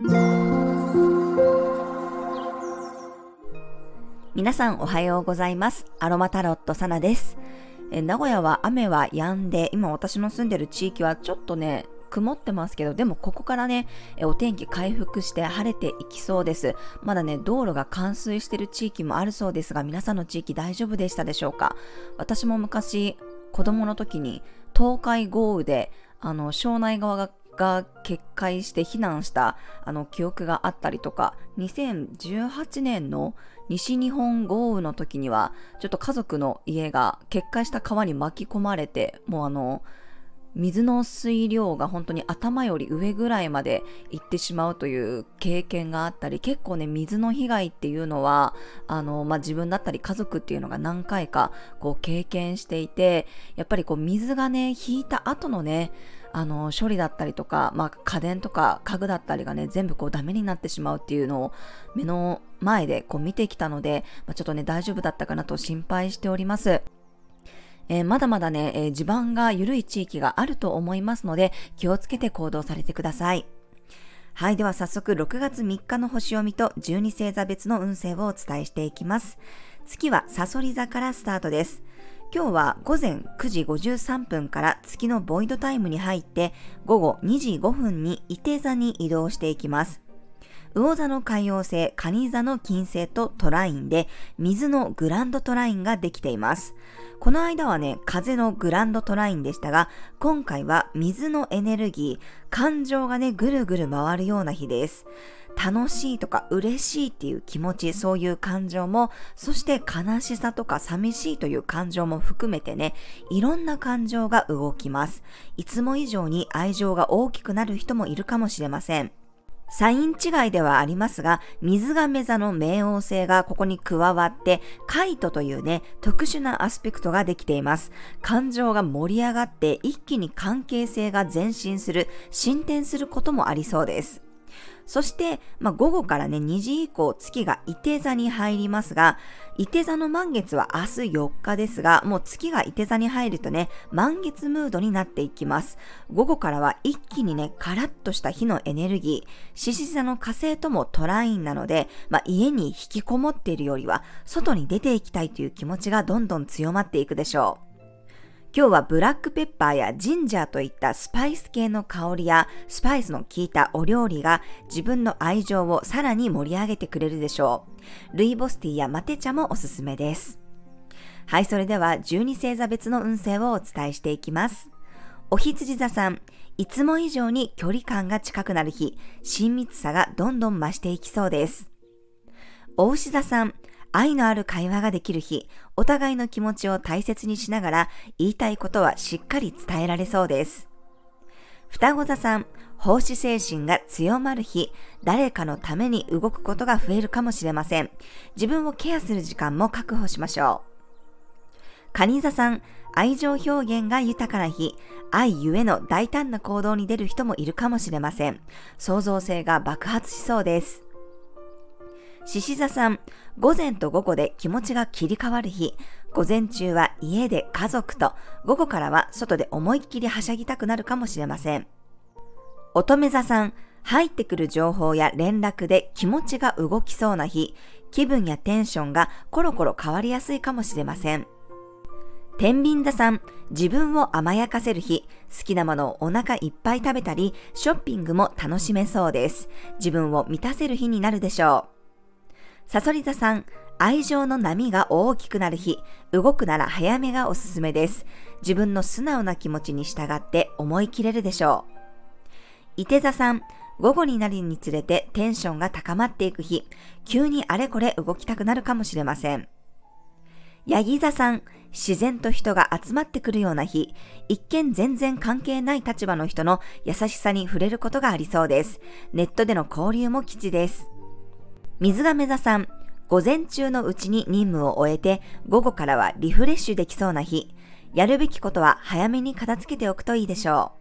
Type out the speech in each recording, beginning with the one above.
皆さんおはようございます。アロマタロットサナです。え名古屋は雨は止んで、今私の住んでる地域はちょっとね、曇ってますけど、でもここからね、お天気回復して晴れていきそうです。まだね、道路が冠水してる地域もあるそうですが、皆さんの地域大丈夫でしたでしょうか？私も昔、子供の時に東海豪雨で、あの、庄内側がが決壊して避難したあの記憶があったりとか2018年の西日本豪雨の時にはちょっと家族の家が決壊した川に巻き込まれてもうあの水の水量が本当に頭より上ぐらいまで行ってしまうという経験があったり結構ね水の被害っていうのはあの、まあ、自分だったり家族っていうのが何回かこう経験していてやっぱりこう水がね引いた後のねあの処理だったりとか、まあ、家電とか家具だったりがね全部こうダメになってしまうっていうのを目の前でこう見てきたので、まあ、ちょっとね大丈夫だったかなと心配しております。えー、まだまだね、えー、地盤が緩い地域があると思いますので気をつけて行動されてください。はい。では早速6月3日の星読みと12星座別の運勢をお伝えしていきます。月はサソリ座からスタートです。今日は午前9時53分から月のボイドタイムに入って午後2時5分に伊手座に移動していきます。魚座の海洋星、蟹座の金星とトラインで水のグランドトラインができています。この間はね、風のグランドトラインでしたが、今回は水のエネルギー、感情がね、ぐるぐる回るような日です。楽しいとか嬉しいっていう気持ち、そういう感情も、そして悲しさとか寂しいという感情も含めてね、いろんな感情が動きます。いつも以上に愛情が大きくなる人もいるかもしれません。サイン違いではありますが、水亀座の冥王星がここに加わって、カイトというね、特殊なアスペクトができています。感情が盛り上がって一気に関係性が前進する、進展することもありそうです。そして、まあ、午後からね、2時以降、月が伊手座に入りますが、伊手座の満月は明日4日ですが、もう月が伊手座に入るとね、満月ムードになっていきます。午後からは一気にね、カラッとした火のエネルギー、獅子座の火星ともトラインなので、まあ、家に引きこもっているよりは、外に出ていきたいという気持ちがどんどん強まっていくでしょう。今日はブラックペッパーやジンジャーといったスパイス系の香りやスパイスの効いたお料理が自分の愛情をさらに盛り上げてくれるでしょう。ルイボスティーやマテ茶もおすすめです。はい、それでは12星座別の運勢をお伝えしていきます。お羊座さん、いつも以上に距離感が近くなる日、親密さがどんどん増していきそうです。お牛座さん、愛のある会話ができる日、お互いの気持ちを大切にしながら言いたいことはしっかり伝えられそうです。双子座さん、奉仕精神が強まる日、誰かのために動くことが増えるかもしれません。自分をケアする時間も確保しましょう。蟹座さん、愛情表現が豊かな日、愛ゆえの大胆な行動に出る人もいるかもしれません。創造性が爆発しそうです。獅子座さん、午前と午後で気持ちが切り替わる日、午前中は家で家族と、午後からは外で思いっきりはしゃぎたくなるかもしれません。乙女座さん、入ってくる情報や連絡で気持ちが動きそうな日、気分やテンションがコロコロ変わりやすいかもしれません。天秤座さん、自分を甘やかせる日、好きなものをお腹いっぱい食べたり、ショッピングも楽しめそうです。自分を満たせる日になるでしょう。サソリ座さん、愛情の波が大きくなる日、動くなら早めがおすすめです。自分の素直な気持ちに従って思い切れるでしょう。伊手座さん、午後になるにつれてテンションが高まっていく日、急にあれこれ動きたくなるかもしれません。ヤギ座さん、自然と人が集まってくるような日、一見全然関係ない立場の人の優しさに触れることがありそうです。ネットでの交流も基地です。水亀座さん、午前中のうちに任務を終えて、午後からはリフレッシュできそうな日。やるべきことは早めに片付けておくといいでしょ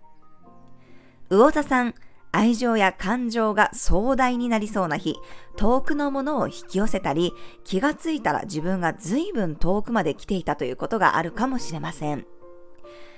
う。魚座さん、愛情や感情が壮大になりそうな日、遠くのものを引き寄せたり、気がついたら自分が随分遠くまで来ていたということがあるかもしれません。